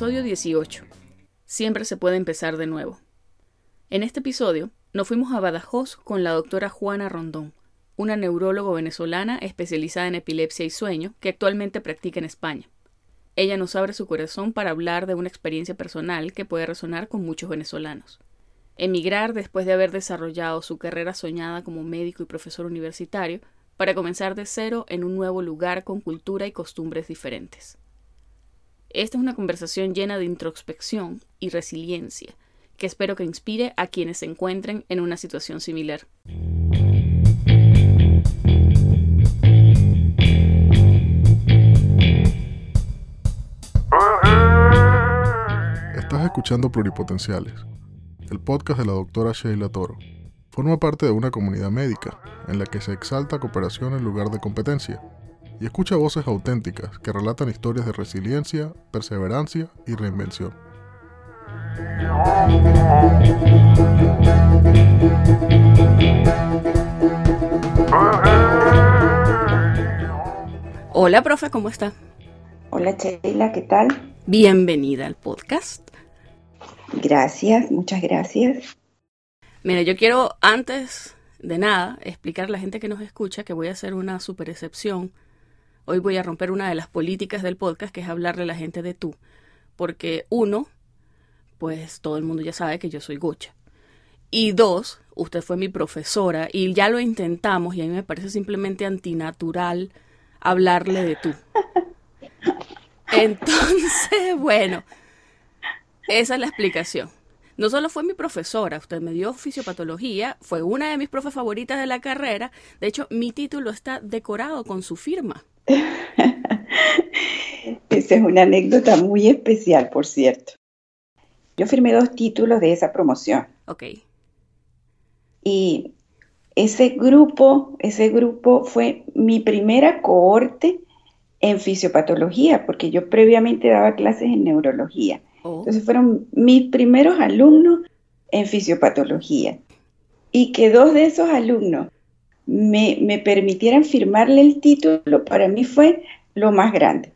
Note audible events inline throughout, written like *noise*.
Episodio 18. Siempre se puede empezar de nuevo. En este episodio nos fuimos a Badajoz con la doctora Juana Rondón, una neurólogo venezolana especializada en epilepsia y sueño que actualmente practica en España. Ella nos abre su corazón para hablar de una experiencia personal que puede resonar con muchos venezolanos. Emigrar después de haber desarrollado su carrera soñada como médico y profesor universitario para comenzar de cero en un nuevo lugar con cultura y costumbres diferentes. Esta es una conversación llena de introspección y resiliencia, que espero que inspire a quienes se encuentren en una situación similar. Estás escuchando Pluripotenciales, el podcast de la doctora Sheila Toro. Forma parte de una comunidad médica en la que se exalta cooperación en lugar de competencia y escucha voces auténticas que relatan historias de resiliencia, perseverancia y reinvención. Hola, profe, ¿cómo está? Hola, Sheila, ¿qué tal? Bienvenida al podcast. Gracias, muchas gracias. Mira, yo quiero antes de nada explicar a la gente que nos escucha que voy a hacer una super excepción Hoy voy a romper una de las políticas del podcast, que es hablarle a la gente de tú. Porque uno, pues todo el mundo ya sabe que yo soy gocha. Y dos, usted fue mi profesora y ya lo intentamos y a mí me parece simplemente antinatural hablarle de tú. Entonces, *laughs* bueno, esa es la explicación. No solo fue mi profesora, usted me dio fisiopatología, fue una de mis profes favoritas de la carrera. De hecho, mi título está decorado con su firma. *laughs* Esa es una anécdota muy especial, por cierto. Yo firmé dos títulos de esa promoción. Ok. Y ese grupo, ese grupo fue mi primera cohorte en fisiopatología, porque yo previamente daba clases en neurología. Oh. Entonces fueron mis primeros alumnos en fisiopatología. Y que dos de esos alumnos me, permitieran firmarle el título, para mí fue lo más grande.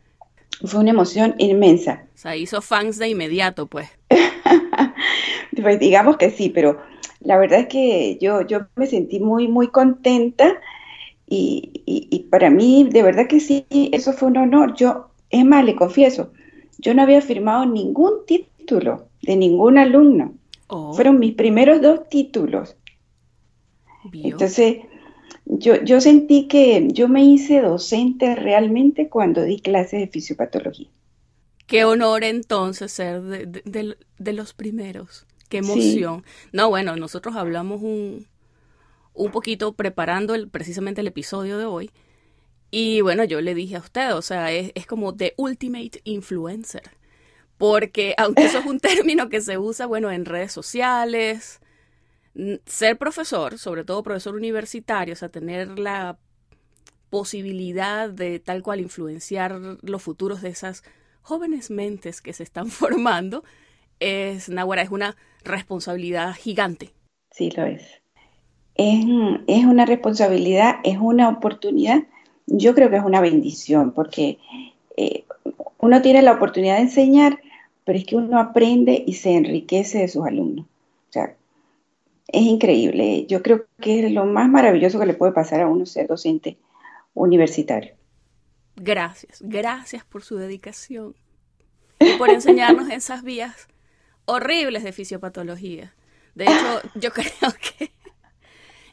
Fue una emoción inmensa. O sea, hizo fans de inmediato, pues. *laughs* pues digamos que sí, pero la verdad es que yo, yo me sentí muy, muy contenta y, y, para mí, de verdad que sí, eso fue un honor. Yo, es más, le confieso, yo no había firmado ningún título de ningún alumno. Oh. Fueron mis primeros dos títulos. Entonces, yo, yo sentí que yo me hice docente realmente cuando di clases de fisiopatología. Qué honor entonces ser de, los primeros. Qué emoción. No, bueno, nosotros hablamos un, un poquito preparando el, precisamente el episodio de hoy. Y bueno, yo le dije a usted, o sea, es, es como The Ultimate Influencer. Porque aunque eso es un *laughs* término que se usa, bueno, en redes sociales, ser profesor, sobre todo profesor universitario, o sea, tener la posibilidad de tal cual influenciar los futuros de esas jóvenes mentes que se están *laughs* formando, es, Nahuara, es una responsabilidad gigante. Sí, lo es. es. Es una responsabilidad, es una oportunidad, yo creo que es una bendición, porque eh, uno tiene la oportunidad de enseñar, pero es que uno aprende y se enriquece de sus alumnos. O sea, es increíble. Yo creo que es lo más maravilloso que le puede pasar a uno ser docente universitario. Gracias, gracias por su dedicación y por enseñarnos *laughs* esas vías horribles de fisiopatología. De hecho, *laughs* yo creo que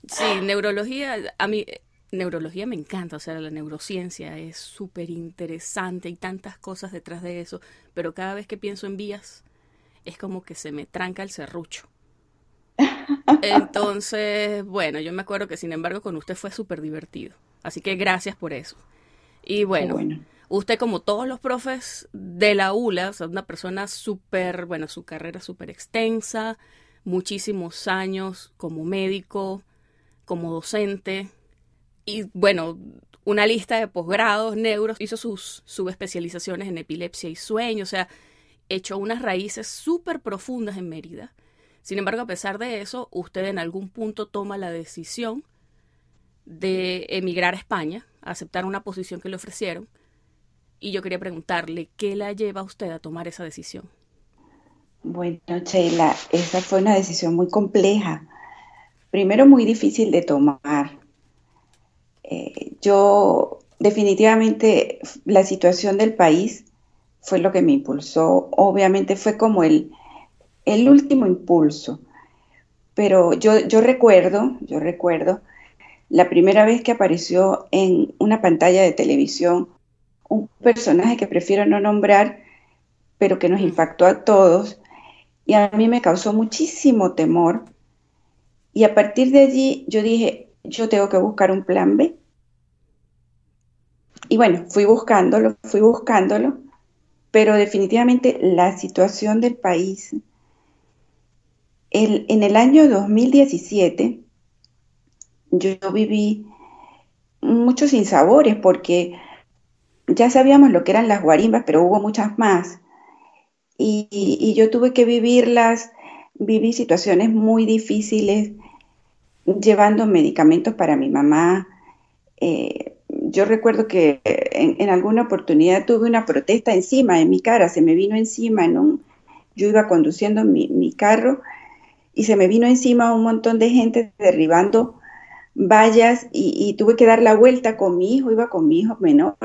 sí, neurología, a mí neurología me encanta, o sea, la neurociencia es súper interesante, y tantas cosas detrás de eso, pero cada vez que pienso en vías es como que se me tranca el serrucho. Entonces, bueno, yo me acuerdo que sin embargo con usted fue súper divertido. Así que gracias por eso. Y bueno, usted como todos los profes de la ULA, o sea, una persona súper, bueno, su carrera súper extensa, muchísimos años como médico, como docente, y bueno, una lista de posgrados, neuros, hizo sus subespecializaciones en epilepsia y sueño, o sea, echó unas raíces súper profundas en Mérida sin embargo, a pesar de eso, usted en algún punto toma la decisión de emigrar a España, aceptar una posición que le ofrecieron. y yo quería preguntarle, ¿qué la lleva a usted a tomar esa decisión? Bueno, Sheila, esa fue una decisión muy compleja. Primero, muy difícil de tomar. Eh, yo definitivamente la situación del país fue lo que me impulsó. Obviamente fue como el, el último impulso. Pero yo, yo recuerdo, yo recuerdo la primera vez que apareció en una pantalla de televisión un personaje que prefiero no nombrar, pero que nos impactó a todos y a mí me causó muchísimo temor. Y a partir de allí yo dije, yo tengo que buscar un plan B. Y bueno, fui buscándolo, fui buscándolo, pero definitivamente la situación del país, en el año 2017, yo viví muchos sinsabores porque ya sabíamos lo que eran las guarimbas, pero hubo muchas más. Y, yo tuve que vivirlas, viví situaciones muy difíciles, llevando medicamentos para mi mamá. Eh, yo recuerdo que en, alguna oportunidad tuve una protesta encima de mi cara, se me vino encima en yo iba conduciendo mi, carro y se me vino encima un montón de gente derribando vallas y, y, tuve que dar la vuelta con mi hijo, iba con mi hijo menor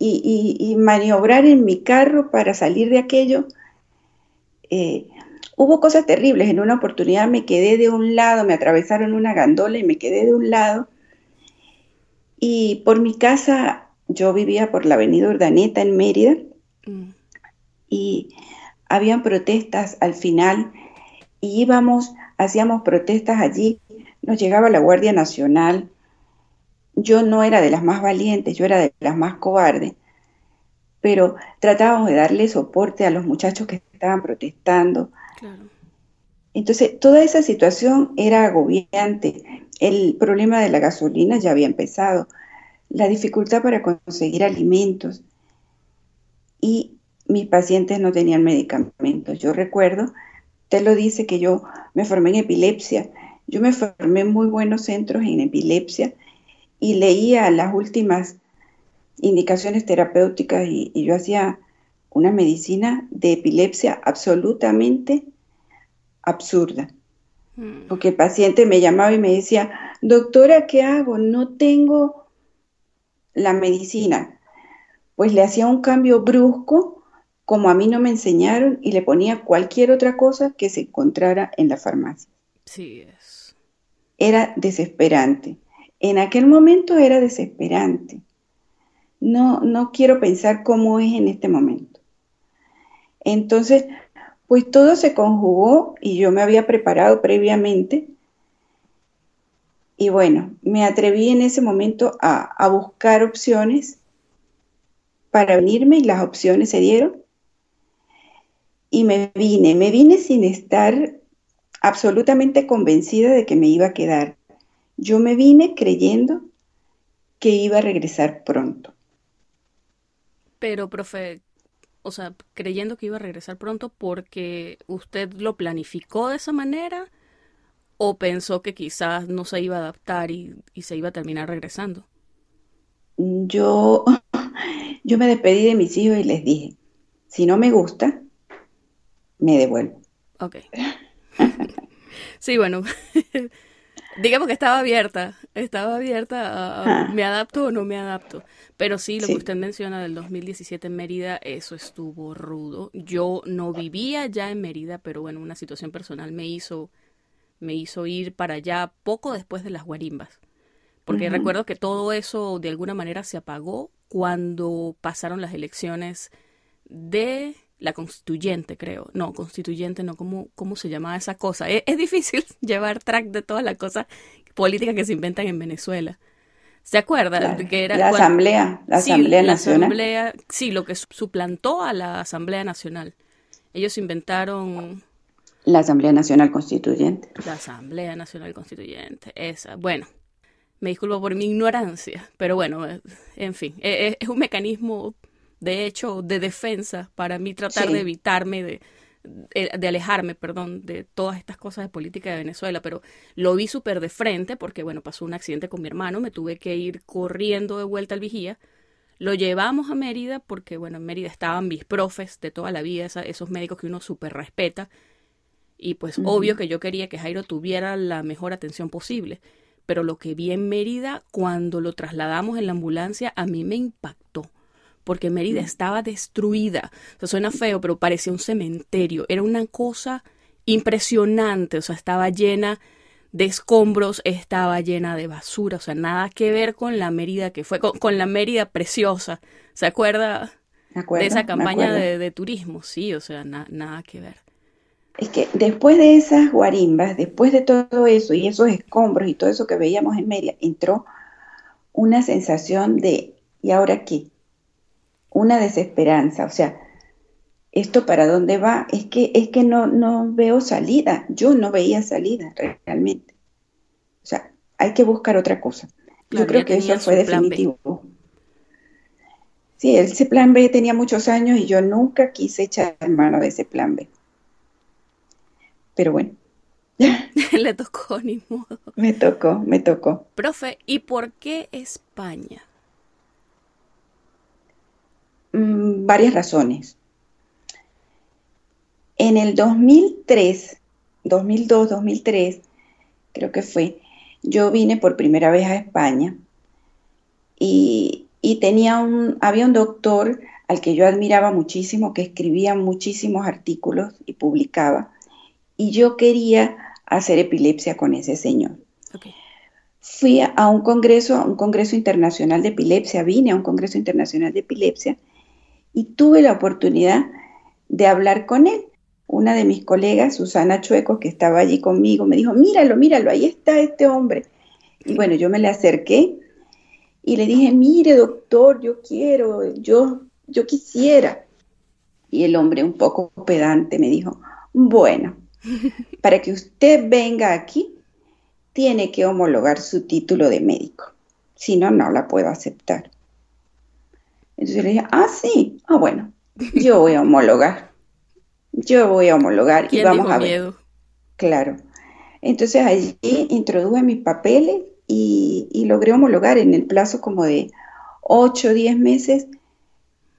y, maniobrar en mi carro para salir de aquello. Eh, hubo cosas terribles. En una oportunidad me quedé de un lado, me atravesaron una gandola y me quedé de un lado. Y por mi casa, yo vivía por la avenida Urdaneta en Mérida. Mm. Y habían protestas al final y íbamos, hacíamos protestas allí. Nos llegaba la Guardia Nacional yo no era de las más valientes, yo era de las más cobardes, pero tratábamos de darle soporte a los muchachos que estaban protestando. Entonces, toda esa situación era agobiante. El problema de la gasolina ya había empezado, la dificultad para conseguir alimentos y mis pacientes no tenían medicamentos. Yo recuerdo, te lo dice que yo me formé en epilepsia. Yo me formé en muy buenos centros en epilepsia y leía las últimas indicaciones terapéuticas y, yo hacía una medicina de epilepsia absolutamente absurda. Mm. Porque el paciente me llamaba y me decía, doctora, ¿qué hago? No tengo la medicina. Pues le hacía un cambio brusco, como a mí no me enseñaron, y le ponía cualquier otra cosa que se encontrara en la farmacia. Sí, es. Era desesperante. En aquel momento era desesperante. No, no quiero pensar cómo es en este momento. Entonces, pues todo se conjugó y yo me había preparado previamente. Y bueno, me atreví en ese momento a, a buscar opciones para venirme y las opciones se dieron. Y me vine, me vine sin estar absolutamente convencida de que me iba a quedar. Yo me vine creyendo que iba a regresar pronto. Pero, profe, o sea, creyendo que iba a regresar pronto porque usted lo planificó de esa manera o pensó que quizás no se iba a adaptar y, se iba a terminar regresando. Yo, *laughs* yo me despedí de mis hijos y les dije, si no me gusta, me devuelvo. Ok. *laughs* sí, bueno, *laughs* digamos que estaba abierta, estaba abierta a, ah. me adapto o no me adapto. Pero sí, lo que usted menciona del 2017 en Mérida, eso estuvo rudo. Yo no vivía ya en Mérida, pero bueno, una situación personal me hizo, me hizo ir para allá poco después de las guarimbas. Porque recuerdo que todo eso de alguna manera se apagó cuando pasaron las elecciones de la constituyente, creo. No, constituyente, no, ¿cómo, cómo se llamaba esa cosa? Es, difícil *laughs* llevar track de todas las cosas políticas que se inventan en Venezuela. ¿Se acuerda? que era la Asamblea, la Asamblea Nacional. sí, lo que suplantó a la Asamblea Nacional. Ellos inventaron... La Asamblea Nacional Constituyente. La Asamblea Nacional Constituyente, esa. Bueno, me disculpo por mi ignorancia, pero bueno, en fin, e, e, es un mecanismo de hecho, de defensa para mí tratar de evitarme de, de, alejarme, perdón, de todas estas cosas de política de Venezuela, pero lo vi súper de frente porque, bueno, pasó un accidente con mi hermano, me tuve que ir corriendo de vuelta al vigía, Lo llevamos a Mérida porque, bueno, en Mérida estaban mis profes de toda la vida, esos médicos que uno súper respeta. Y pues obvio que yo quería que Jairo tuviera la mejor atención posible. Pero lo que vi en Mérida cuando lo trasladamos en la ambulancia a mí me impactó. Porque Mérida estaba destruida. O sea, suena feo, pero parecía un cementerio. Era una cosa impresionante. O sea, estaba llena de escombros, estaba llena de basura, o sea, nada que ver con la Mérida que fue, con, la Mérida preciosa. ¿Se acuerda de esa campaña de, turismo? Sí, o sea, nada que ver. Es que después de esas guarimbas, después de todo eso y esos escombros y todo eso que veíamos en Mérida, entró una sensación de ¿y ahora qué? Una desesperanza, o sea, ¿esto para dónde va? Es que, es que no, no veo salida. Yo no veía salida realmente. O sea, hay que buscar otra cosa. Yo creo que eso fue definitivo. Sí, ese plan B tenía muchos años y yo nunca quise echar mano de ese plan B. Pero bueno. *laughs* Le tocó, ni modo. Me tocó, me tocó. Profe, ¿y por qué España? Mm, varias razones. En el 2003, 2002, 2003, creo que fue, yo vine por primera vez a España y, tenía un, había un doctor al que yo admiraba muchísimo, que escribía muchísimos artículos y publicaba, y yo quería hacer epilepsia con ese señor. Fui a un congreso, a un congreso internacional de epilepsia, vine a un congreso internacional de epilepsia y tuve la oportunidad de hablar con él una de mis colegas, Susana Chueco, que estaba allí conmigo, me dijo, míralo, míralo, ahí está este hombre. Y bueno, yo me le acerqué y le dije, mire doctor, yo quiero, yo, yo quisiera. Y el hombre un poco pedante me dijo, bueno, *laughs* para que usted venga aquí, tiene que homologar su título de médico. Si no, no la puedo aceptar. Entonces le dije, ah, sí, ah, bueno, yo voy a homologar yo voy a homologar y vamos a ver. Miedo? Claro. Entonces allí introduje mis papeles y, logré homologar en el plazo como de 8 o 10 meses.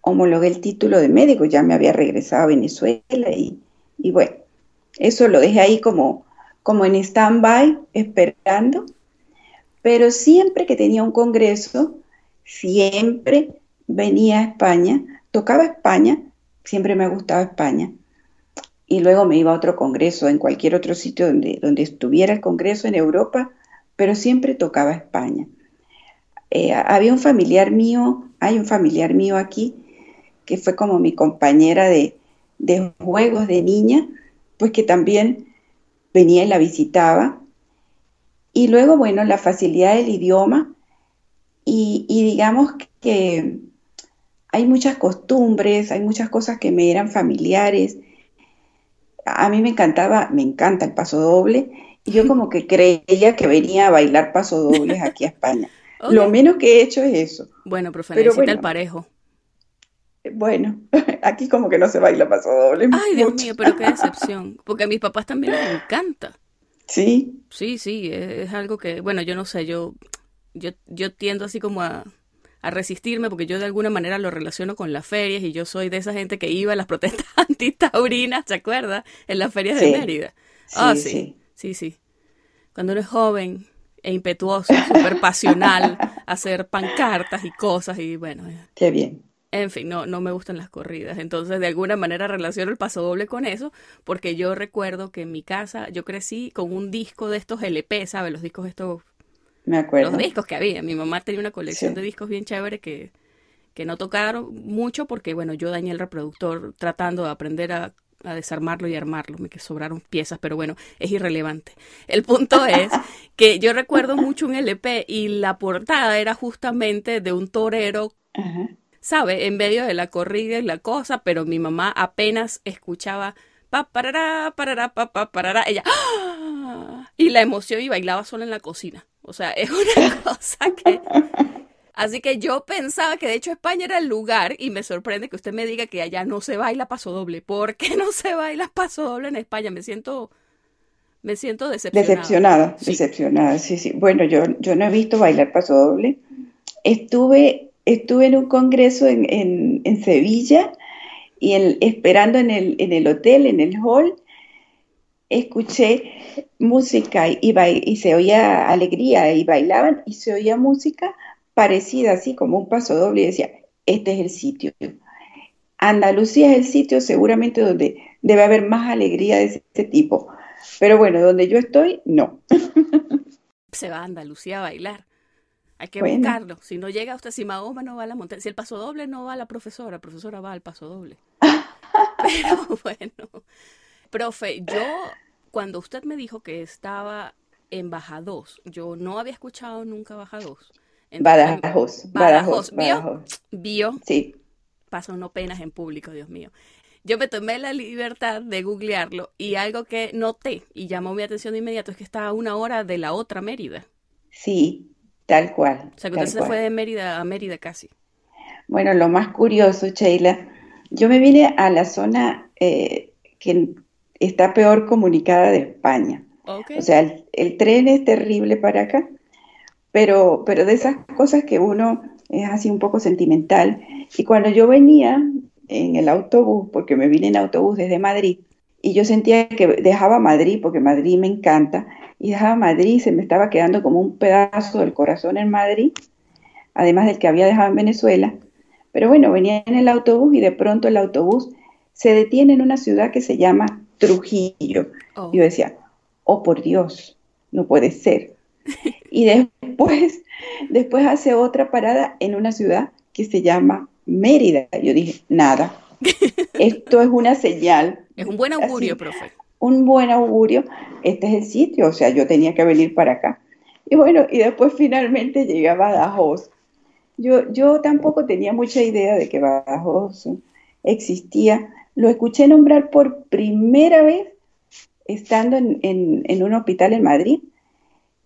Homologué el título de médico, ya me había regresado a Venezuela y, y bueno, eso lo dejé ahí como, como en stand-by, esperando. Pero siempre que tenía un congreso, siempre venía a España, tocaba España, siempre me ha gustado España y luego me iba a otro congreso en cualquier otro sitio donde, donde estuviera el congreso en Europa, pero siempre tocaba España. Eh, había un familiar mío, hay un familiar mío aquí, que fue como mi compañera de, juegos de niña, pues que también venía y la visitaba. Y luego, bueno, la facilidad del idioma y digamos que hay muchas costumbres, hay muchas cosas que me eran familiares a mí me encantaba, me encanta el paso doble, y yo como que creía que venía a bailar paso dobles aquí a España. *laughs* Lo menos que he hecho es eso. Bueno, profe, Pero necesita el parejo. Bueno, *laughs* aquí como que no se baila paso doble. Ay, Dios mío, pero qué decepción. Porque a mis papás también les encanta. Sí. Sí, sí, es, algo que, bueno, yo no sé, yo, yo, yo tiendo así como a, a resistirme porque yo de alguna manera lo relaciono con las ferias y yo soy de esa gente que iba a las protestas *laughs* antitaurinas, ¿se acuerda? En las ferias de Mérida. Ah, sí, sí, sí, Cuando uno es joven e impetuoso, súper pasional, *laughs* hacer pancartas y cosas y bueno. Eh. Qué bien. En fin, no, no me gustan las corridas. Entonces, de alguna manera relaciono el paso doble con eso, porque yo recuerdo que en mi casa yo crecí con un disco de estos LP, ¿sabes? Los discos estos me acuerdo. Los discos que había. Mi mamá tenía una colección de discos bien chévere que, que no tocaron mucho porque, bueno, yo dañé el reproductor tratando de aprender a, desarmarlo y armarlo. Me que sobraron piezas, pero bueno, es irrelevante. El punto es *laughs* que yo recuerdo mucho un LP y la portada era justamente de un torero. ¿Sabe? En medio de la corrida y la cosa, pero mi mamá apenas escuchaba pa parará, parará, pa, pa parará, ella ¡ah! y la emoción y bailaba sola en la cocina. O sea, *laughs* es una cosa que... Así que yo pensaba que de hecho España era el lugar y me sorprende que usted me diga que allá no se baila paso doble. ¿Por qué no se baila paso doble en España? Me siento me siento decepcionada. Decepcionada, decepcionada, sí, sí. Bueno, yo, yo no he visto bailar paso doble. Estuve estuve en un congreso en, Sevilla y esperando en el, en el hotel, en el hall, escuché música y, y se oía alegría y bailaban y se oía música parecida así como un paso doble y decía, este es el sitio. Andalucía es el sitio seguramente donde debe haber más alegría de ese tipo. Pero bueno, donde yo estoy, no. *laughs* Se va a Andalucía a bailar. Hay que buscarlo. Si no llega usted, si Mahoma no va a la montaña, si el paso doble no va a la profesora, la profesora va al paso doble. *laughs* *laughs* Pero bueno, profe, yo cuando usted me dijo que estaba en Baja 2, yo no había escuchado nunca Baja 2. Badajoz, Badajoz, ¿Vio? ¿Vio? Sí. Pasa uno penas en público, Dios mío. Yo me tomé la libertad de googlearlo y algo que noté y llamó mi atención de inmediato es que está a una hora de la otra Mérida. Sí, tal cual. O sea, que usted se fue de Mérida a Mérida casi. Bueno, lo más curioso, Sheila, yo me vine a la zona eh, que está peor comunicada de España. O sea, el, tren es terrible para acá, pero, pero de esas cosas que uno es así un poco sentimental. Y cuando yo venía en el autobús, porque me vine en autobús desde Madrid, y yo sentía que dejaba Madrid, porque Madrid me encanta, y dejaba Madrid, se me estaba quedando como un pedazo del corazón en Madrid, además del que había dejado en Venezuela. Pero bueno, venía en el autobús y de pronto el autobús se detiene en una ciudad que se llama Trujillo. Oh. Yo decía, oh por Dios, no puede ser. *laughs* Y después, después hace otra parada en una ciudad que se llama Mérida. Yo dije, nada, *laughs* esto es una señal. Es un buen augurio, profe. Un buen augurio, este es el sitio, o sea, yo tenía que venir para acá. Y bueno, y después finalmente llegué a Badajoz. Yo, yo tampoco tenía mucha idea de que Badajoz existía. Lo escuché nombrar por primera vez estando en, un hospital en Madrid,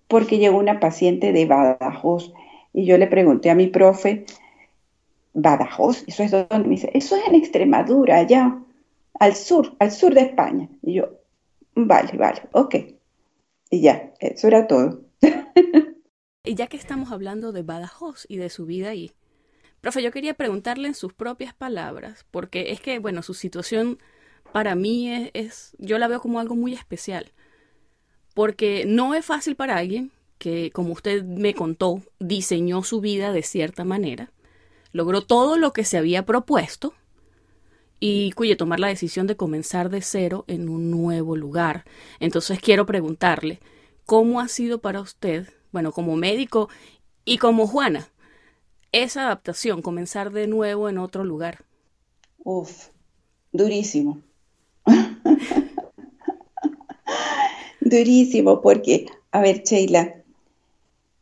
porque llegó una paciente de Badajoz y yo le pregunté a mi profe, Badajoz, eso es donde me dice, eso es en Extremadura, allá, al sur, al sur de España. Y yo, vale, vale, ok. Y ya, eso era todo. *laughs* y ya que estamos hablando de Badajoz y de su vida ahí, profe, yo quería preguntarle en sus propias palabras, porque es que, bueno, su situación para mí es, yo la veo como algo muy especial, porque no es fácil para alguien que, como usted me contó, diseñó su vida de cierta manera logró todo lo que se había propuesto y cuye tomar la decisión de comenzar de cero en un nuevo lugar. Entonces quiero preguntarle, ¿cómo ha sido para usted, bueno, como médico y como Juana, esa adaptación, comenzar de nuevo en otro lugar? Uf, durísimo. *laughs* durísimo, porque, a ver, Sheila,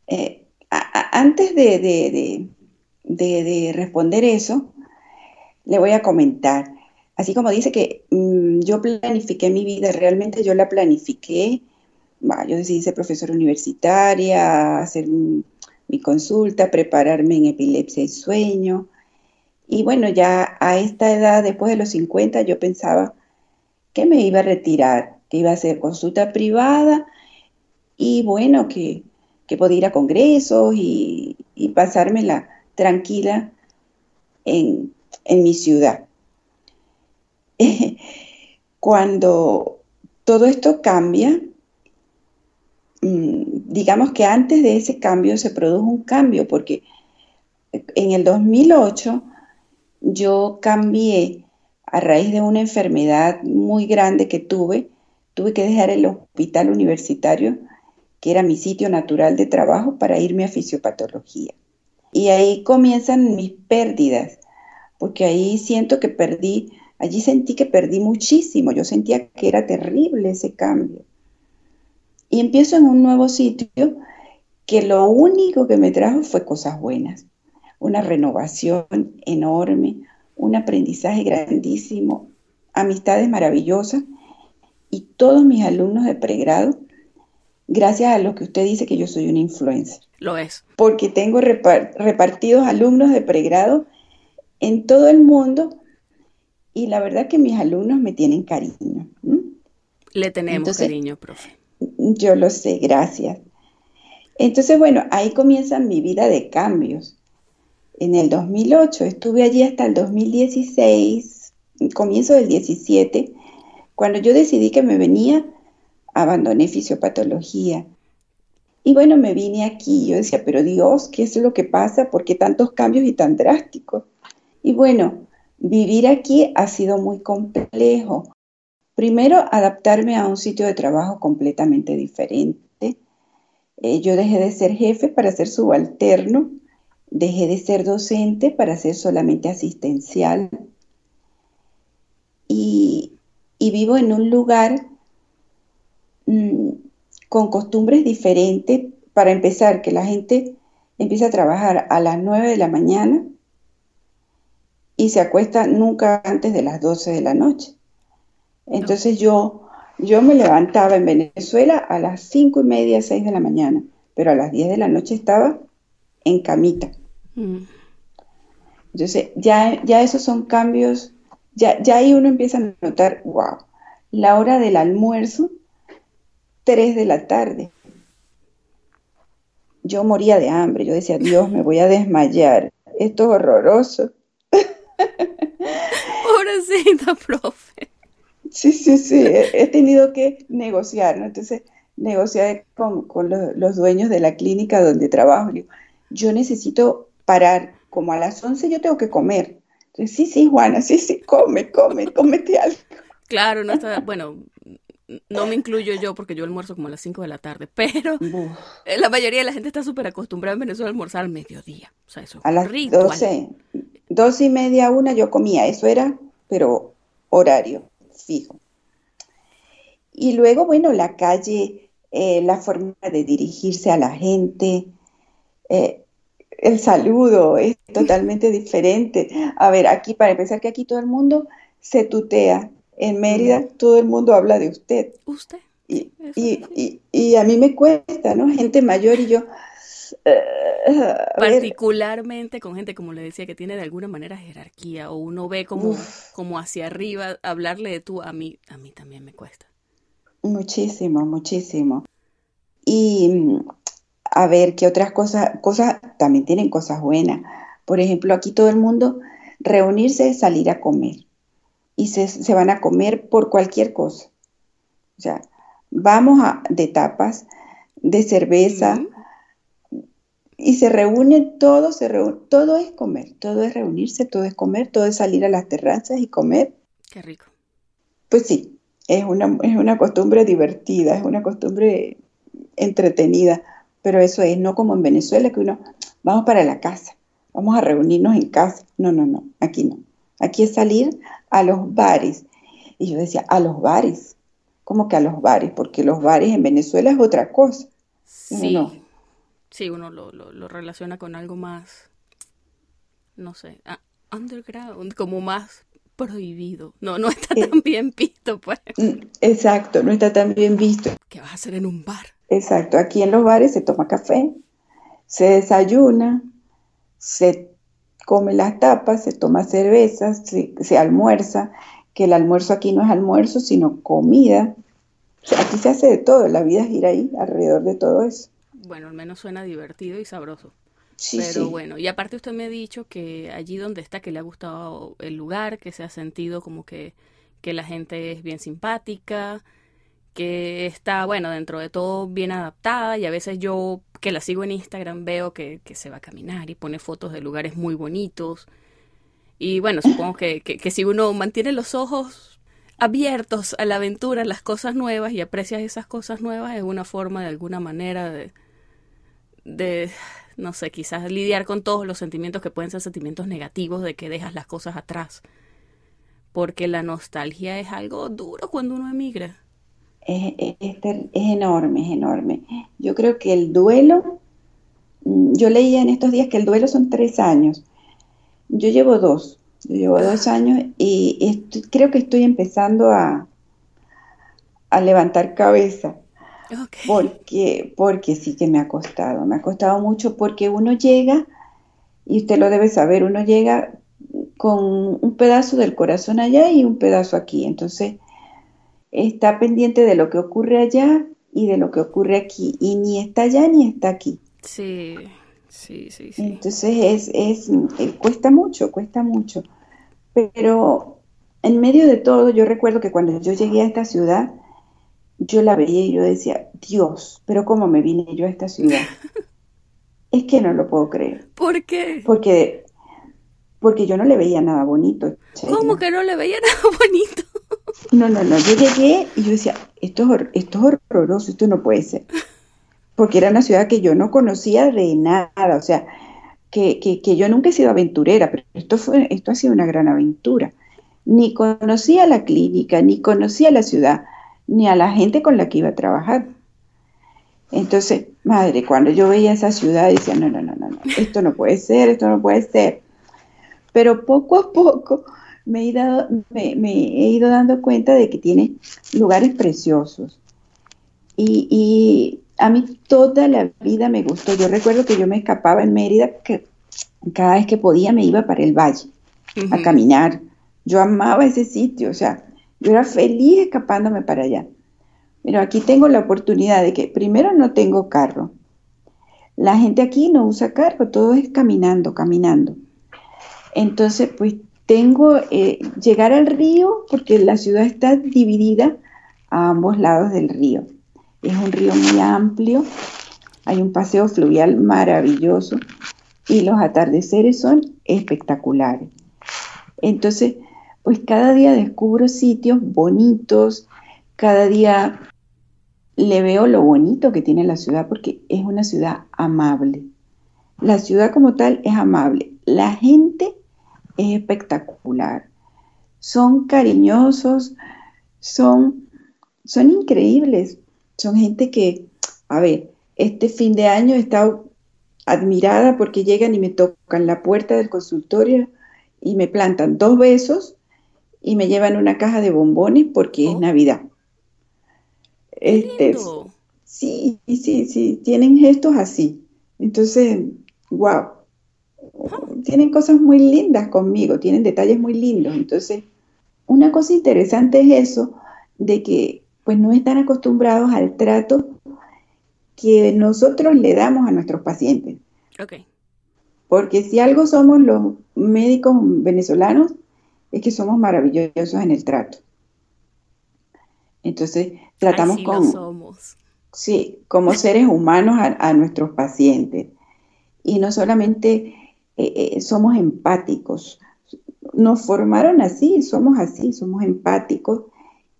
eh, antes de, de, responder eso, le voy a comentar. Así como dice que mm, yo planifiqué mi vida, realmente yo la planifiqué. yo decidí ser profesora universitaria, hacer mi consulta, prepararme en epilepsia y sueño. Y bueno, ya a esta edad, después de los 50, yo pensaba que me iba a retirar, que iba a hacer consulta privada y bueno, que, podía ir a congresos y, y pasármela tranquila en, mi ciudad. *laughs* Cuando todo esto cambia, digamos que antes de ese cambio se produjo un cambio, porque en el 2008 yo cambié a raíz de una enfermedad muy grande que tuve, tuve que dejar el hospital universitario, que era mi sitio natural de trabajo, para irme a fisiopatología. Y ahí comienzan mis pérdidas, porque ahí siento que perdí, allí sentí que perdí muchísimo, yo sentía que era terrible ese cambio. Y empiezo en un nuevo sitio que lo único que me trajo fue cosas buenas, una renovación enorme, un aprendizaje grandísimo, amistades maravillosas y todos mis alumnos de pregrado, gracias a lo que usted dice que yo soy una influencer. Lo es. Porque tengo repartidos alumnos de pregrado en todo el mundo y la verdad que mis alumnos me tienen cariño. Le tenemos cariño, profe. Yo lo sé, gracias. Entonces, bueno, ahí comienza mi vida de cambios. en el 2008. Estuve allí hasta el 2016, comienzo del 17. Cuando yo decidí que me venía, abandoné fisiopatología. Y bueno, me vine aquí. Yo decía, pero Dios, ¿qué es lo que pasa? ¿Por qué tantos cambios y tan drásticos? Y bueno, vivir aquí ha sido muy complejo. Primero, adaptarme a un sitio de trabajo completamente diferente. Eh, yo dejé de ser jefe para ser subalterno Dejé de ser docente para ser solamente asistencial y, vivo en un lugar mm, con costumbres diferentes. Para empezar, que la gente empieza a trabajar a las 9 de la mañana y se acuesta nunca antes de las 12 de la noche. Entonces yo, yo me levantaba en Venezuela a las 5 y media, 6 de la mañana, pero a las 10 de la noche estaba en camita. Mm. Entonces, ya, ya esos son cambios, ya, ya ahí uno empieza a notar, wow, la hora del almuerzo, 3 de la tarde. Yo moría de hambre, yo decía, Dios, me voy a desmayar, esto es horroroso. *laughs* Pobrecita, profe. Sí, sí, sí, he, tenido que negociar, ¿no? Entonces, negociar con, los, los, dueños de la clínica donde trabajo. Yo necesito parar, como a las 11 yo tengo que comer. Entonces, sí, sí, Juana, sí, sí, come, come, cómete algo. Claro, no está, bueno, no me incluyo yo porque yo almuerzo como a las 5 de la tarde, pero la mayoría de la gente está súper acostumbrada en Venezuela a almorzar al mediodía. O sea, eso a las 12, 12 y media, una yo comía, eso era, pero horario fijo. Y luego, bueno, la calle, eh, la forma de dirigirse a la gente, eh, el saludo es totalmente *laughs* diferente. A ver, aquí para empezar que aquí todo el mundo se tutea. En Mérida todo el mundo habla de usted. Usted. Y, y, y, a mí me cuesta, ¿no? Gente mayor y yo... *laughs* Particularmente con gente, como le decía, que tiene de alguna manera jerarquía o uno ve como, como hacia arriba, hablarle de tú, a mí, a mí también me cuesta. Muchísimo, muchísimo. Y a ver qué otras cosas, cosas también tienen cosas buenas. Por ejemplo, aquí todo el mundo reunirse es salir a comer y se, van a comer por cualquier cosa. O sea, vamos a, de tapas, de cerveza y se reúnen todos, se todo es comer, todo es reunirse, todo es comer, todo es salir a las terrazas y comer. Qué rico. Pues sí, es una, es una costumbre divertida, es una costumbre entretenida pero eso es no como en Venezuela que uno, vamos para la casa, vamos a reunirnos en casa. No, no, no, aquí no. Aquí es salir a los bares. Y yo decía, a los bares. ¿Cómo que a los bares? Porque los bares en Venezuela es otra cosa. Sí, sí uno lo, lo, relaciona con algo más, no sé, underground, como más prohibido. No, no está eh, tan bien visto, pues. Mm, exacto, no está tan bien visto. ¿Qué vas a hacer en un bar? Exacto, aquí en los bares se toma café, se desayuna, se come las tapas, se toma cerveza, se, almuerza, que el almuerzo aquí no es almuerzo, sino comida. aquí se hace de todo, la vida gira ahí, alrededor de todo eso. Bueno, al menos suena divertido y sabroso. Sí, Pero bueno, y aparte usted me ha dicho que allí donde está, que le ha gustado el lugar, que se ha sentido como que, que la gente es bien simpática, que está, bueno, dentro de todo bien adaptada y a veces yo que la sigo en Instagram veo que, se va a caminar y pone fotos de lugares muy bonitos. Y bueno, supongo que, que, si uno mantiene los ojos abiertos a la aventura, a las cosas nuevas y aprecias esas cosas nuevas, es una forma de alguna manera de, de, no sé, quizás lidiar con todos los sentimientos que pueden ser sentimientos negativos de que dejas las cosas atrás. Porque la nostalgia es algo duro cuando uno emigra es, enorme, es enorme. Yo creo que el duelo, mm, yo leía en estos días que el duelo son tres años. Yo llevo dos, yo llevo dos años y creo que estoy empezando a, a levantar cabeza. Porque, porque sí que me ha costado, me ha costado mucho porque uno llega, y usted lo debe saber, uno llega con un pedazo del corazón allá y un pedazo aquí. Entonces, está pendiente de lo que ocurre allá y de lo que ocurre aquí, y ni está allá ni está aquí. Sí, Sí, sí, sí. Entonces es, es, eh, cuesta mucho, cuesta mucho. Pero en medio de todo, yo recuerdo que cuando yo llegué a esta ciudad, yo la veía y yo decía, Dios, pero ¿cómo me vine yo a esta ciudad? *laughs* es que no lo puedo creer. ¿Por qué? Porque, porque yo no le veía nada bonito. ¿Cómo que no le veía *laughs* nada bonito? no, no, no. Yo llegué y yo decía, esto es, esto es horroroso, esto no puede ser. Porque era una ciudad que yo no conocía de nada, o sea, que, que, que yo nunca he sido aventurera, pero esto, fue, esto ha sido una gran aventura. Ni conocía la clínica, ni conocía la ciudad ni a la gente con la que iba a trabajar. Entonces, madre, cuando yo veía esa ciudad, decía, no, no, no, no, esto no puede ser, esto no puede ser. Pero poco a poco me he, ido, me, he ido dando cuenta de que tiene lugares preciosos. Y, y, a mí toda la vida me gustó. Yo recuerdo que yo me escapaba en Mérida, que cada vez que podía me iba para el valle a caminar. Yo amaba ese sitio, o sea, yo era feliz escapándome para allá. Pero aquí tengo la oportunidad de que primero no tengo carro. La gente aquí no usa carro, todo es caminando, caminando. Entonces, pues tengo eh, llegar al río porque la ciudad está dividida a ambos lados del río. Es un río muy amplio, hay un paseo fluvial maravilloso y los atardeceres son espectaculares. Entonces, pues cada día descubro sitios bonitos, cada día le veo lo bonito que tiene la ciudad porque es una ciudad amable. La ciudad como tal es amable. La gente es espectacular. Son cariñosos, son, son increíbles. Son gente que, a ver, este fin de año he estado admirada porque llegan y me tocan la puerta del consultorio y me plantan dos besos y me llevan una caja de bombones porque es oh. Navidad. Este, sí, sí, sí, tienen gestos así. Entonces, wow, tienen cosas muy lindas conmigo, tienen detalles muy lindos. Entonces, una cosa interesante es eso, de que pues no están acostumbrados al trato que nosotros le damos a nuestros pacientes. Okay. Porque si algo somos los médicos venezolanos, es que somos maravillosos en el trato. Entonces, tratamos con... Sí, como seres humanos a, nuestros pacientes. Y no solamente eh, eh, somos empáticos, nos formaron así, somos así, somos empáticos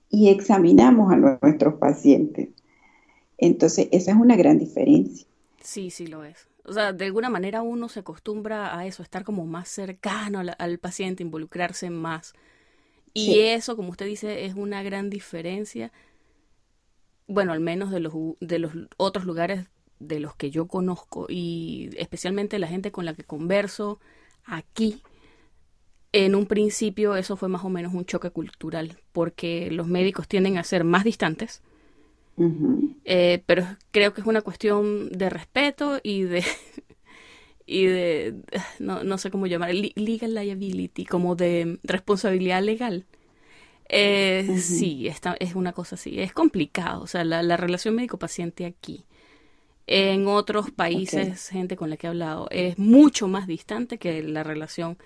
y examinamos a nuestros pacientes. Entonces, esa es una gran diferencia. Sí, sí lo es. O sea, de alguna manera uno se acostumbra a eso, estar como más cercano al, paciente, involucrarse más. Y eso, como usted dice, es una gran diferencia. Bueno, al menos de los, de los otros lugares de los que yo conozco y especialmente la gente con la que converso aquí. En un principio eso fue más o menos un choque cultural, porque los médicos tienden a ser más distantes eh, pero creo que es una cuestión de respeto y de *laughs* y de no, sé cómo llamar legal liability como de responsabilidad legal. Eh, sí esta, es una cosa así es complicado o sea la, relación médico paciente aquí. En otros países gente con la que he hablado es mucho más distante que la relación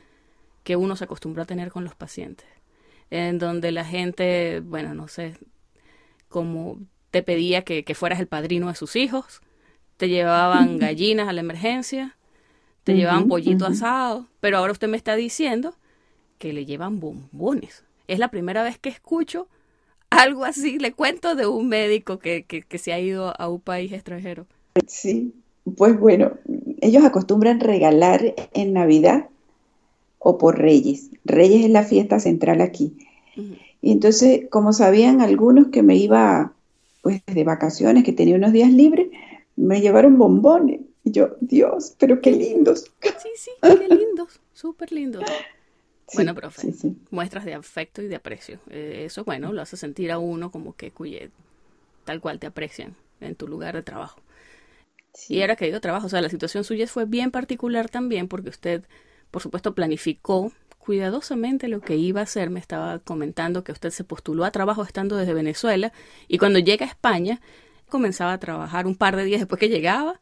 que uno se acostumbra a tener con los pacientes. En donde la gente bueno no sé como te pedía que, fueras el padrino de sus hijos, te llevaban *laughs* gallinas a la emergencia, te llevaban pollito asado, pero ahora usted me está diciendo que le llevan bombones. Es la primera vez que escucho algo así, le cuento de un médico que, que, se ha ido a un país extranjero. Sí, pues bueno, ellos acostumbran regalar en Navidad o por Reyes. Reyes es la fiesta central aquí. Y entonces, como sabían algunos que me iba pues de vacaciones, que tenía unos días libres, me llevaron bombones. Y yo, Dios, pero qué lindos. Sí, sí, qué lindos, súper lindos. bueno, profe, muestras de afecto y de aprecio. Eh, eso, bueno, lo hace sentir a uno como que cuye, tal cual te aprecian en tu lugar de trabajo. Y era que digo trabajo, o sea, la situación suya fue bien particular también porque usted, por supuesto, planificó cuidadosamente lo que iba a hacer. Me estaba comentando que usted se postuló a trabajo estando desde Venezuela y cuando llega a España comenzaba a trabajar un par de días después que llegaba,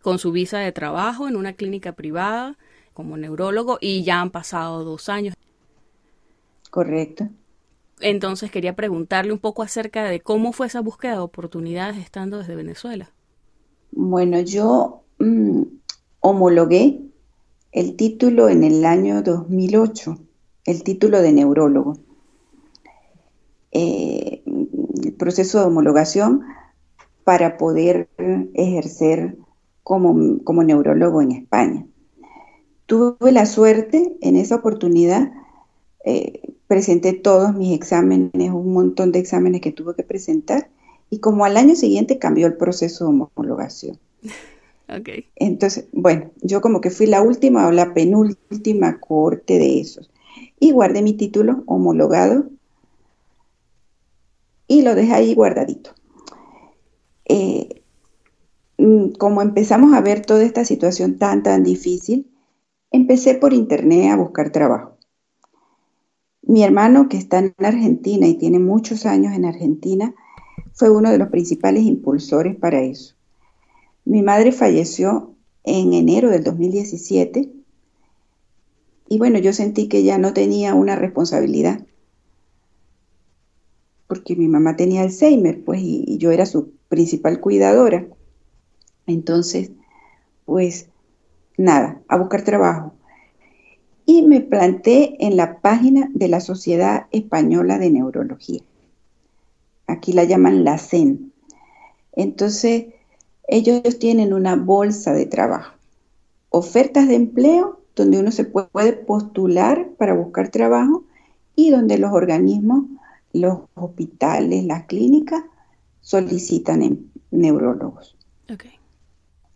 con su visa de trabajo en una clínica privada como neurólogo y ya han pasado dos años. Correcto. Entonces quería preguntarle un poco acerca de cómo fue esa búsqueda de oportunidades estando desde Venezuela. Bueno, yo mm, homologué el título en el año 2008, el título de neurólogo. Eh, el proceso de homologación para poder ejercer como, como neurólogo en España. Tuve la suerte en esa oportunidad eh, presenté todos mis exámenes, un montón de exámenes que tuve que presentar, y como al año siguiente cambió el proceso de homologación. *laughs* Okay. Entonces, bueno, yo como que fui la última o la penúltima corte de esos. Y guardé mi título homologado y lo dejé ahí guardadito. Eh, mm, como empezamos a ver toda esta situación tan, tan difícil, empecé por internet a buscar trabajo. Mi hermano, que está en Argentina y tiene muchos años en Argentina, fue uno de los principales impulsores para eso. Mi madre falleció en enero del 2017 y bueno, yo sentí que ya no tenía una responsabilidad porque mi mamá tenía Alzheimer, pues, y, y yo era su principal cuidadora. Entonces, pues, nada, a buscar trabajo y me planté en la página de la Sociedad Española de Neurología. Aquí la llaman la CEN. Entonces, ellos tienen una bolsa de trabajo, ofertas de empleo donde uno se puede postular para buscar trabajo y donde los organismos, los hospitales, las clínicas solicitan neurólogos.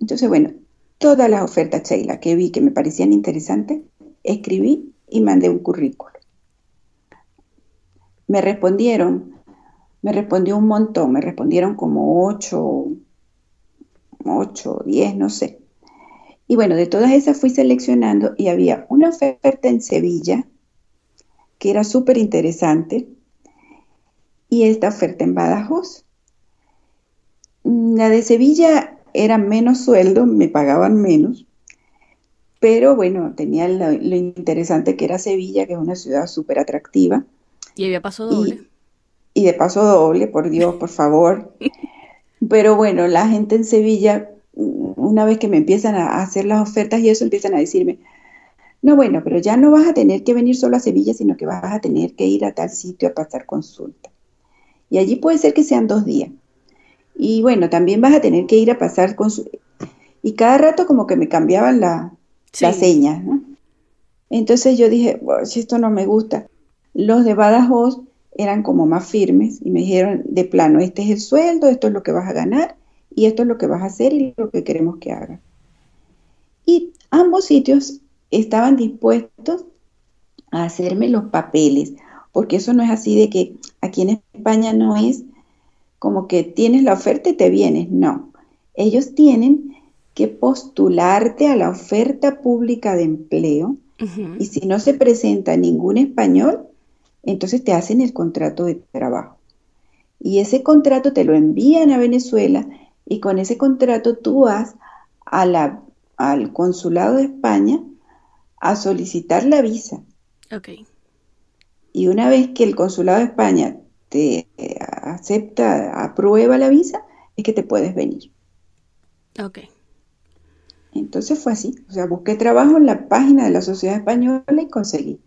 Entonces, bueno, todas las ofertas, Sheila, que vi que me parecían interesantes, escribí y mandé un currículo. Me respondieron, me respondió un montón, me respondieron como ocho, ocho, diez, no sé. Y bueno, de todas esas fui seleccionando y había una oferta en Sevilla que era súper interesante y esta oferta en Badajoz. La de Sevilla era menos sueldo, me pagaban menos, pero bueno, tenía lo, interesante que era Sevilla, que es una ciudad súper atractiva. Y había paso doble. Y, de paso doble, por Dios, por favor. *laughs* Pero bueno, la gente en Sevilla, una vez que me empiezan a hacer las ofertas y eso, empiezan a decirme, no, bueno, pero ya no vas a tener que venir solo a Sevilla, sino que vas a tener que ir a tal sitio a pasar consulta. Y allí puede ser que sean dos días. Y bueno, también vas a tener que ir a pasar consulta. Y cada rato como que me cambiaban la, las señas. ¿no? Entonces yo dije, si esto no me gusta. Los de Badajoz eran como más firmes y me dijeron de plano, este es el sueldo, esto es lo que vas a ganar y esto es lo que vas a hacer y lo que queremos que hagas. Y ambos sitios estaban dispuestos a hacerme los papeles, porque eso no es así de que aquí en España no es como que tienes la oferta y te vienes, no. Ellos tienen que postularte a la oferta pública de empleo y si no se presenta ningún español, entonces te hacen el contrato de trabajo. Y ese contrato te lo envían a Venezuela y con ese contrato tú vas a la, al consulado de España a solicitar la visa. Okay. Y una vez que el consulado de España te acepta, aprueba la visa, es que te puedes venir. Okay. Entonces fue así, o sea, busqué trabajo en la página de la Sociedad Española y conseguí.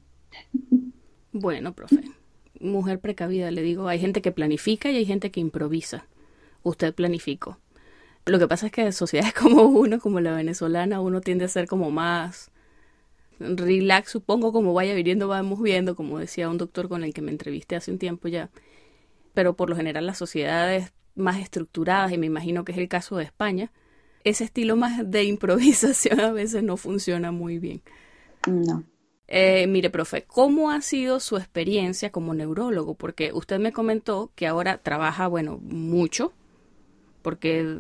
Bueno, profe, mujer precavida, le digo, hay gente que planifica y hay gente que improvisa. Usted planificó. Lo que pasa es que en sociedades *laughs* como uno, como la venezolana, uno tiende a ser como más relax, supongo, como vaya viviendo, vamos viendo, como decía un doctor con el que me entrevisté hace un tiempo ya. Pero por lo general las sociedades más estructuradas, y me imagino que es el caso de España, ese estilo más de *laughs* improvisación a veces no funciona muy bien. No. Eh, mire, profe, ¿cómo ha sido su experiencia como neurólogo? Porque usted me comentó que ahora trabaja, bueno, mucho, porque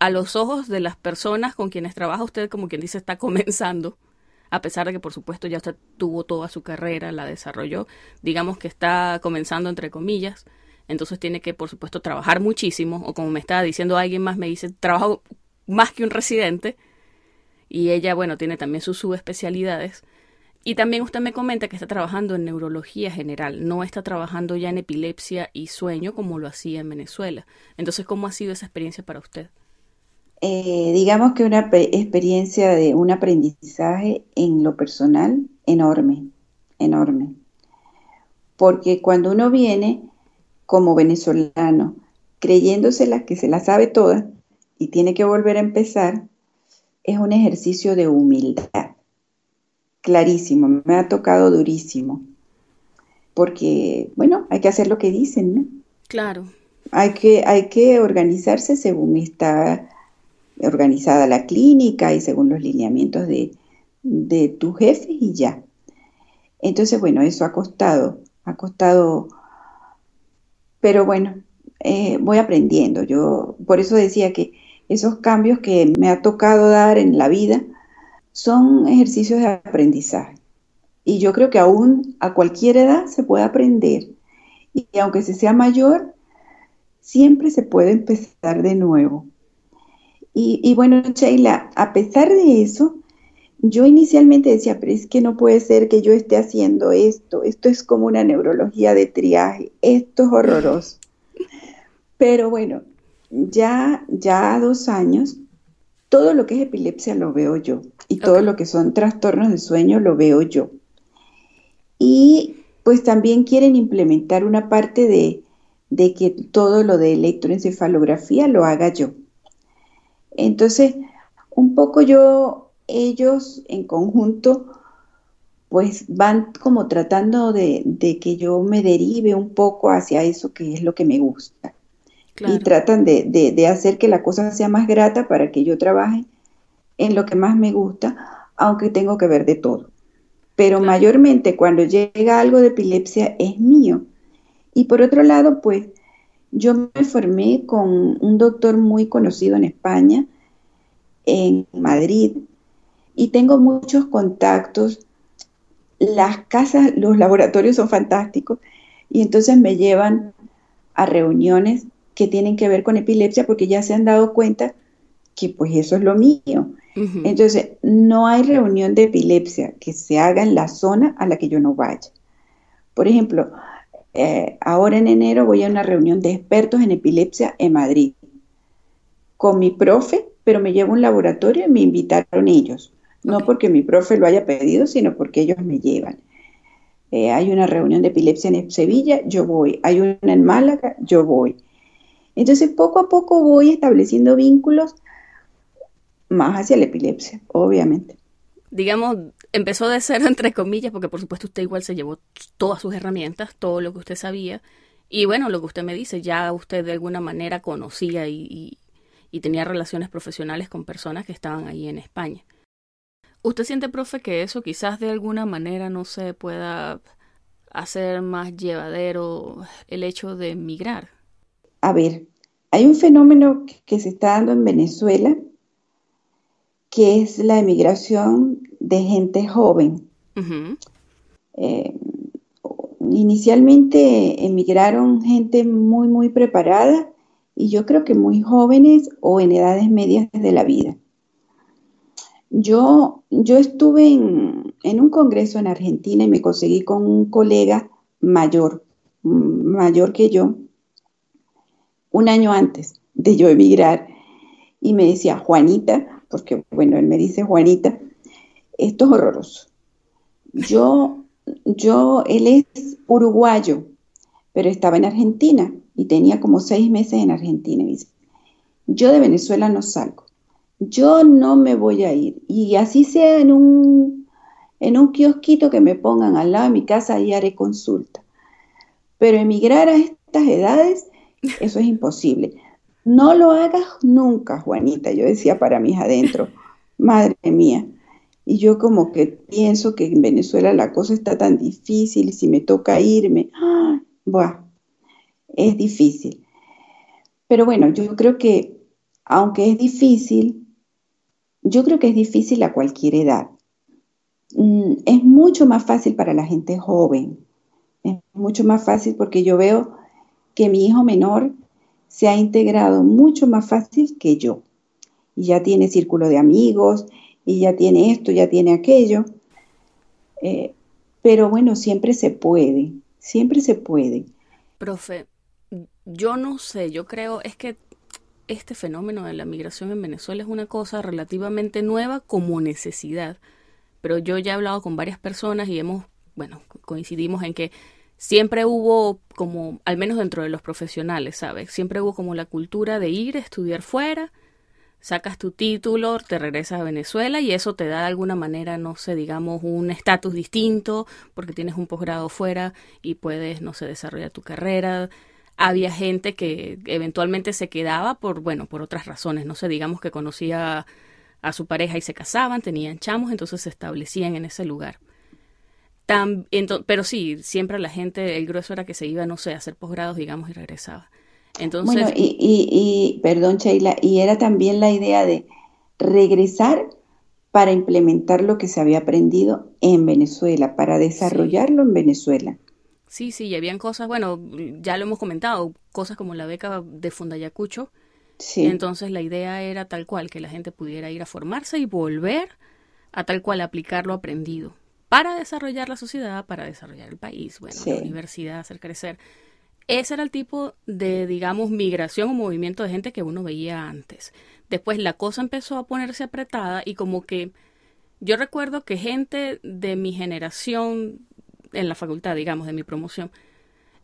a los ojos de las personas con quienes trabaja usted, como quien dice, está comenzando, a pesar de que, por supuesto, ya usted tuvo toda su carrera, la desarrolló, digamos que está comenzando entre comillas, entonces tiene que, por supuesto, trabajar muchísimo, o como me estaba diciendo alguien más, me dice, trabajo más que un residente. Y ella, bueno, tiene también sus subespecialidades. Y también usted me comenta que está trabajando en neurología general, no está trabajando ya en epilepsia y sueño como lo hacía en Venezuela. Entonces, ¿cómo ha sido esa experiencia para usted? Eh, digamos que una experiencia de un aprendizaje en lo personal enorme, enorme. Porque cuando uno viene como venezolano, creyéndose que se la sabe toda y tiene que volver a empezar, es un ejercicio de humildad clarísimo, me ha tocado durísimo. Porque, bueno, hay que hacer lo que dicen, ¿no? Claro. Hay que, hay que organizarse según está organizada la clínica y según los lineamientos de, de tu jefe y ya. Entonces, bueno, eso ha costado, ha costado, pero bueno, eh, voy aprendiendo. Yo por eso decía que esos cambios que me ha tocado dar en la vida, son ejercicios de aprendizaje. Y yo creo que aún a cualquier edad se puede aprender. Y aunque se sea mayor, siempre se puede empezar de nuevo. Y, bueno, Sheila, a pesar de eso, yo inicialmente decía, pero es que no puede ser que yo esté haciendo esto, esto es como una neurología de triaje, esto es horroroso. *laughs* Pero bueno, ya, ya dos años todo lo que es epilepsia lo veo yo y todo lo que son trastornos de sueño lo veo yo. Y pues también quieren implementar una parte de, de que todo lo de electroencefalografía lo haga yo. Entonces, un poco yo, ellos en conjunto, pues van como tratando de, de, que yo me derive un poco hacia eso que es lo que me gusta y tratan de, hacer que la cosa sea más grata para que yo trabaje en lo que más me gusta, aunque tengo que ver de todo. Pero mayormente cuando llega algo de epilepsia es mío. Y por otro lado, pues yo me formé con un doctor muy conocido en España, en Madrid, y tengo muchos contactos. Las casas, los *laughs* laboratorios son fantásticos y entonces me llevan a reuniones que tienen que ver con epilepsia porque ya se han dado cuenta que pues eso es lo mío. Entonces, no hay reunión de epilepsia que se haga en la zona a la que yo no vaya. Por ejemplo, eh, ahora en enero voy a una reunión de expertos en epilepsia en Madrid con mi profe, pero me llevo un laboratorio y me invitaron ellos. No porque mi profe lo haya pedido, sino porque ellos me llevan. Eh, hay una reunión de epilepsia en Sevilla, yo voy. Hay una en Málaga, yo voy. Entonces, poco a poco voy estableciendo vínculos más hacia la epilepsia, obviamente. Digamos, empezó de cero, *laughs* entre comillas, porque por supuesto usted igual se llevó todas sus herramientas, todo lo que usted sabía. Y bueno, lo que usted me dice, ya usted de alguna manera conocía y, tenía relaciones profesionales con personas que estaban ahí en España. ¿Usted siente, profe, que eso quizás de alguna manera no se pueda hacer más llevadero el hecho de emigrar? A ver, hay un fenómeno que se está dando en Venezuela, que es la emigración de gente joven. Eh, inicialmente emigraron gente muy, muy preparada y yo creo que muy jóvenes o en edades medias de la vida. Yo, yo estuve en, en un congreso en Argentina y me conseguí con un colega mayor, mayor que yo, un año antes de yo emigrar y me decía, Juanita, porque bueno, él me dice, Juanita, esto es horroroso. Yo, yo, él es uruguayo, pero estaba en Argentina y tenía como seis meses en Argentina. Y dice, yo de Venezuela no salgo, yo no me voy a ir. Y así sea en un, en un kiosquito que me pongan al lado de mi casa, y haré consulta. Pero emigrar a estas edades eso es imposible. No lo hagas nunca, Juanita. Yo decía para mis adentro, *laughs* madre mía. Y yo como que pienso que en Venezuela la cosa está tan difícil y si me toca irme, ¡ah! es difícil. Pero bueno, yo creo que aunque es difícil, yo creo que es difícil a cualquier edad. Mm, es mucho más fácil para la gente joven. Es mucho más fácil porque yo veo que mi hijo menor se ha integrado mucho más fácil que yo. y ya tiene círculo de amigos, y ya tiene esto, ya tiene aquello. Eh, pero bueno, siempre se puede, siempre se puede. Profe, yo no sé, yo creo, es que este fenómeno de la migración en Venezuela es una cosa relativamente nueva como necesidad. Pero yo ya he hablado con varias personas y hemos, bueno, coincidimos en que siempre hubo como, al menos dentro de los profesionales, ¿sabes? Siempre hubo como la cultura de ir a estudiar fuera, sacas tu título, te regresas a Venezuela y eso te da de alguna manera, no sé, digamos, un estatus distinto porque tienes un posgrado fuera y puedes, no sé, desarrollar tu carrera. Había gente que eventualmente se quedaba por, bueno, por otras razones, no sé, digamos que conocía a su pareja y se casaban, tenían chamos, entonces se establecían en ese lugar. Pero sí, siempre la gente, el grueso era que se iba, no sé, a hacer posgrados, digamos, y regresaba. Entonces, bueno, y, y, perdón, Sheila, y era también la idea de regresar para implementar lo que se había aprendido en Venezuela, para desarrollarlo en Venezuela. Sí, sí, y habían cosas, bueno, ya lo hemos comentado, cosas como la beca de Fundayacucho. Sí. Entonces la idea era tal cual, que la gente pudiera ir a formarse y volver a tal cual aplicar lo aprendido para desarrollar la sociedad, para desarrollar el país, bueno, la universidad, hacer crecer. Ese era el tipo de, digamos, migración o movimiento de gente que uno veía antes. Después la cosa empezó a ponerse apretada y como que yo recuerdo que gente de mi generación en la facultad, digamos, de mi promoción,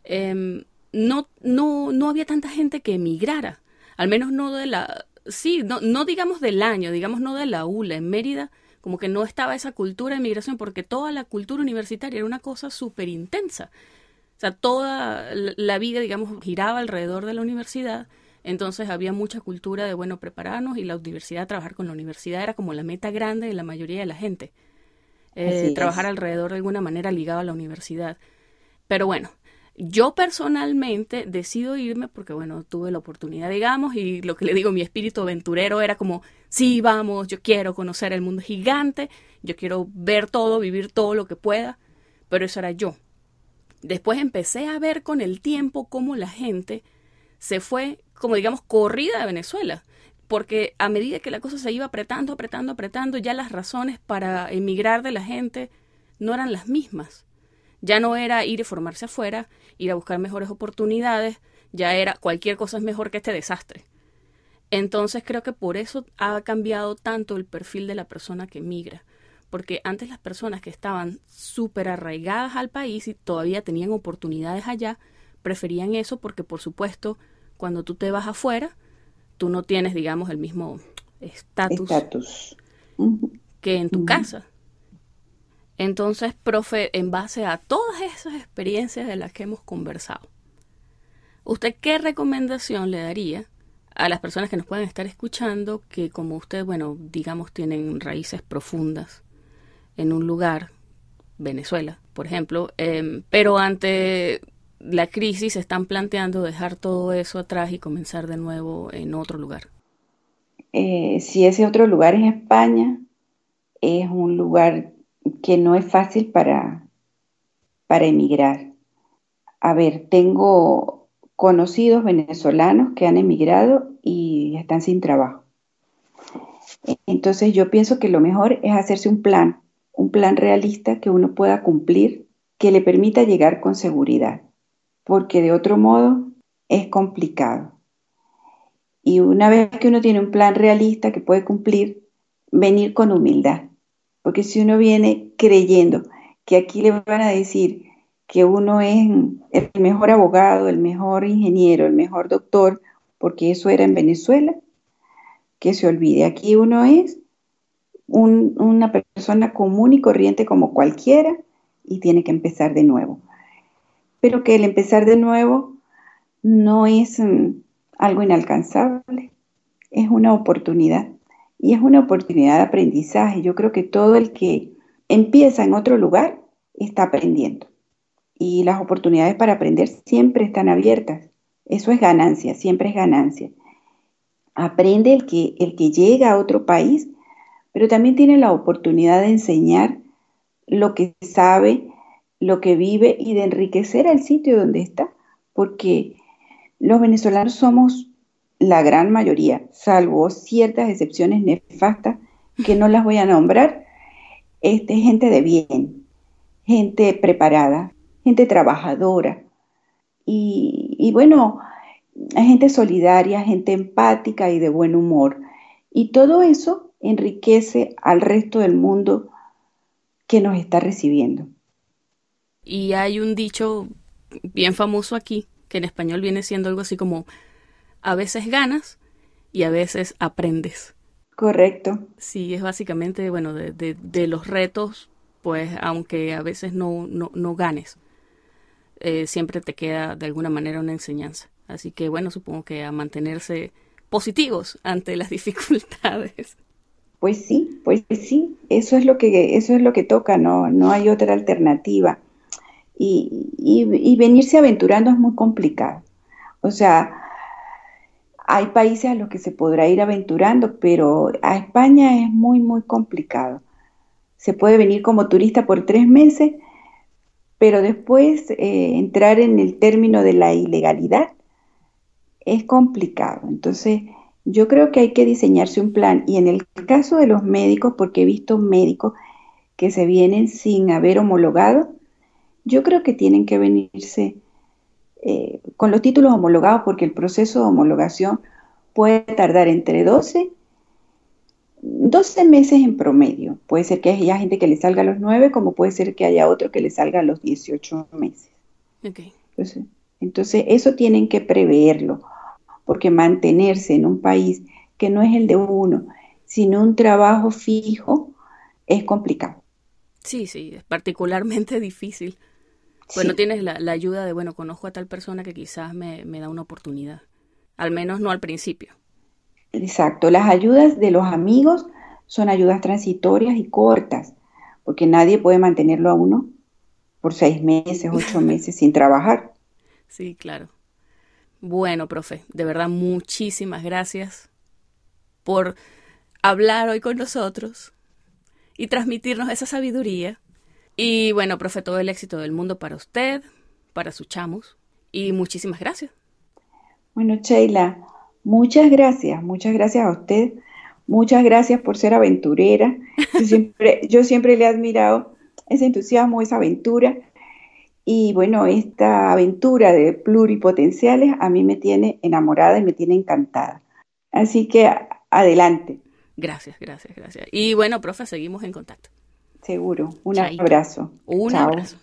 em, no, no, no había tanta gente que emigrara, al menos no de la, sí, no, no digamos del año, digamos no de la ULA, en Mérida, como que no estaba esa cultura de migración porque toda la cultura universitaria era una cosa súper intensa. O sea, toda la vida, digamos, giraba alrededor de la universidad. Entonces había mucha cultura de, bueno, prepararnos y la universidad, trabajar con la universidad era como la meta grande de la mayoría de la gente. Eh, trabajar alrededor de alguna manera ligado a la universidad. Pero bueno, yo personalmente decido irme porque, bueno, tuve la oportunidad, digamos, y lo que le digo, mi espíritu aventurero era como, sí, vamos, yo quiero conocer el mundo gigante, yo quiero ver todo, vivir todo lo que pueda, pero eso era yo. Después empecé a ver con el tiempo cómo la gente se fue, como digamos, corrida de Venezuela. Porque a medida que la cosa se iba apretando, apretando, apretando, ya las razones para emigrar de la gente no eran las mismas. Ya no era ir y formarse afuera, ir a buscar mejores oportunidades, ya era cualquier cosa es mejor que este desastre. Entonces creo que por eso ha cambiado tanto el perfil de la persona que migra porque antes las personas que estaban súper arraigadas al país y todavía tenían oportunidades allá, preferían eso porque, por supuesto, cuando tú te vas afuera, tú no tienes, digamos, el mismo estatus que en tu casa. Entonces, profe, en base a todas esas experiencias de las que hemos conversado, ¿usted qué recomendación le daría a las personas que nos pueden estar escuchando que como usted, bueno, digamos, tienen raíces profundas en un lugar, Venezuela, por ejemplo, em, pero ante la crisis están planteando dejar todo eso atrás y comenzar de nuevo en otro lugar. Eh, si ese otro lugar es España, es un lugar que no es fácil para, para emigrar. A ver, tengo conocidos venezolanos que han emigrado y están sin trabajo. Entonces yo pienso que lo mejor es hacerse un plan un plan realista que uno pueda cumplir, que le permita llegar con seguridad, porque de otro modo es complicado. Y una vez que uno tiene un plan realista que puede cumplir, venir con humildad, porque si uno viene creyendo que aquí le van a decir que uno es el mejor abogado, el mejor ingeniero, el mejor doctor, porque eso era en Venezuela, que se olvide, aquí uno es una persona común y corriente como cualquiera y tiene que empezar de nuevo. Pero que el empezar de nuevo no es mm, algo inalcanzable, es una oportunidad y es una oportunidad de aprendizaje. Yo creo que todo el que empieza en otro lugar está aprendiendo y las oportunidades para aprender siempre están abiertas. Eso es ganancia, siempre es ganancia. Aprende el que, el que llega a otro país pero también tiene la oportunidad de enseñar lo que sabe, lo que vive y de enriquecer al sitio donde está, porque los venezolanos somos la gran mayoría, salvo ciertas excepciones nefastas que no las voy a nombrar, este, gente de bien, gente preparada, gente trabajadora y, y bueno, gente solidaria, gente empática y de buen humor. Y todo eso enriquece al resto del mundo que nos está recibiendo. Y hay un dicho bien famoso aquí, que en español viene siendo algo así como, a veces ganas y a veces aprendes. Correcto. Sí, es básicamente, bueno, de, de, los retos, pues aunque a veces no, no, no ganes, eh, siempre te queda de alguna manera una enseñanza. Así que bueno, supongo que a mantenerse positivos ante las *laughs* dificultades. Pues sí, pues sí, eso es lo que, eso es lo que toca, no, no hay otra alternativa. Y, y, venirse aventurando es muy complicado. O sea, hay países a los que se podrá ir aventurando, pero a España es muy, muy complicado. Se puede venir como turista por tres meses, pero después eh, entrar en el término de la ilegalidad es complicado. Entonces, yo creo que hay que diseñarse un plan. Y en el caso de los médicos, porque he visto médicos que se vienen sin haber homologado, yo creo que tienen que venirse eh, con los títulos homologados porque el proceso de homologación puede tardar entre 12, 12 meses en promedio. Puede ser que haya gente que le salga a los 9, como puede ser que haya otro que le salga a los 18 meses. Entonces, entonces, eso tienen que preverlo porque mantenerse en un país que no es el de uno, sino un trabajo fijo, es complicado. Sí, sí, es particularmente *laughs* difícil. Bueno, tienes la, ayuda de, bueno, conozco a tal persona que quizás me, me da una oportunidad, al menos no al principio. Exacto, las ayudas de los amigos son ayudas transitorias y cortas, porque nadie puede mantenerlo a uno por seis meses, ocho *laughs* meses sin trabajar. Sí, claro. Bueno, profe, de verdad muchísimas gracias por hablar hoy con nosotros y transmitirnos esa sabiduría. Y bueno, profe, todo el éxito del mundo para usted, para su chamos y muchísimas gracias. Bueno, Sheila, muchas gracias, muchas gracias a usted, muchas gracias por ser aventurera. Yo *laughs* siempre, yo siempre le he admirado ese entusiasmo, esa aventura y bueno, esta aventura de pluripotenciales a mí me tiene enamorada y me tiene encantada. Así que adelante. Gracias, gracias, gracias. Y bueno, profe, seguimos en contacto. Seguro. Un abrazo. Un abrazo.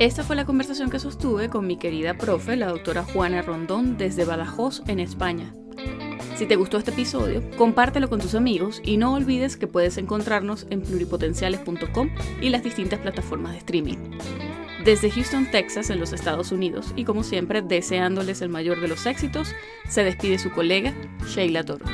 Esta fue la conversación que sostuve con mi querida profe, la doctora Juana Rondón, desde Badajoz, en España. Si te gustó este episodio, compártelo con tus amigos y no olvides que puedes encontrarnos en pluripotenciales.com y las distintas plataformas de streaming desde Houston, Texas, en los Estados Unidos, y como siempre, deseándoles el mayor de los éxitos, se despide su colega, Sheila Toro.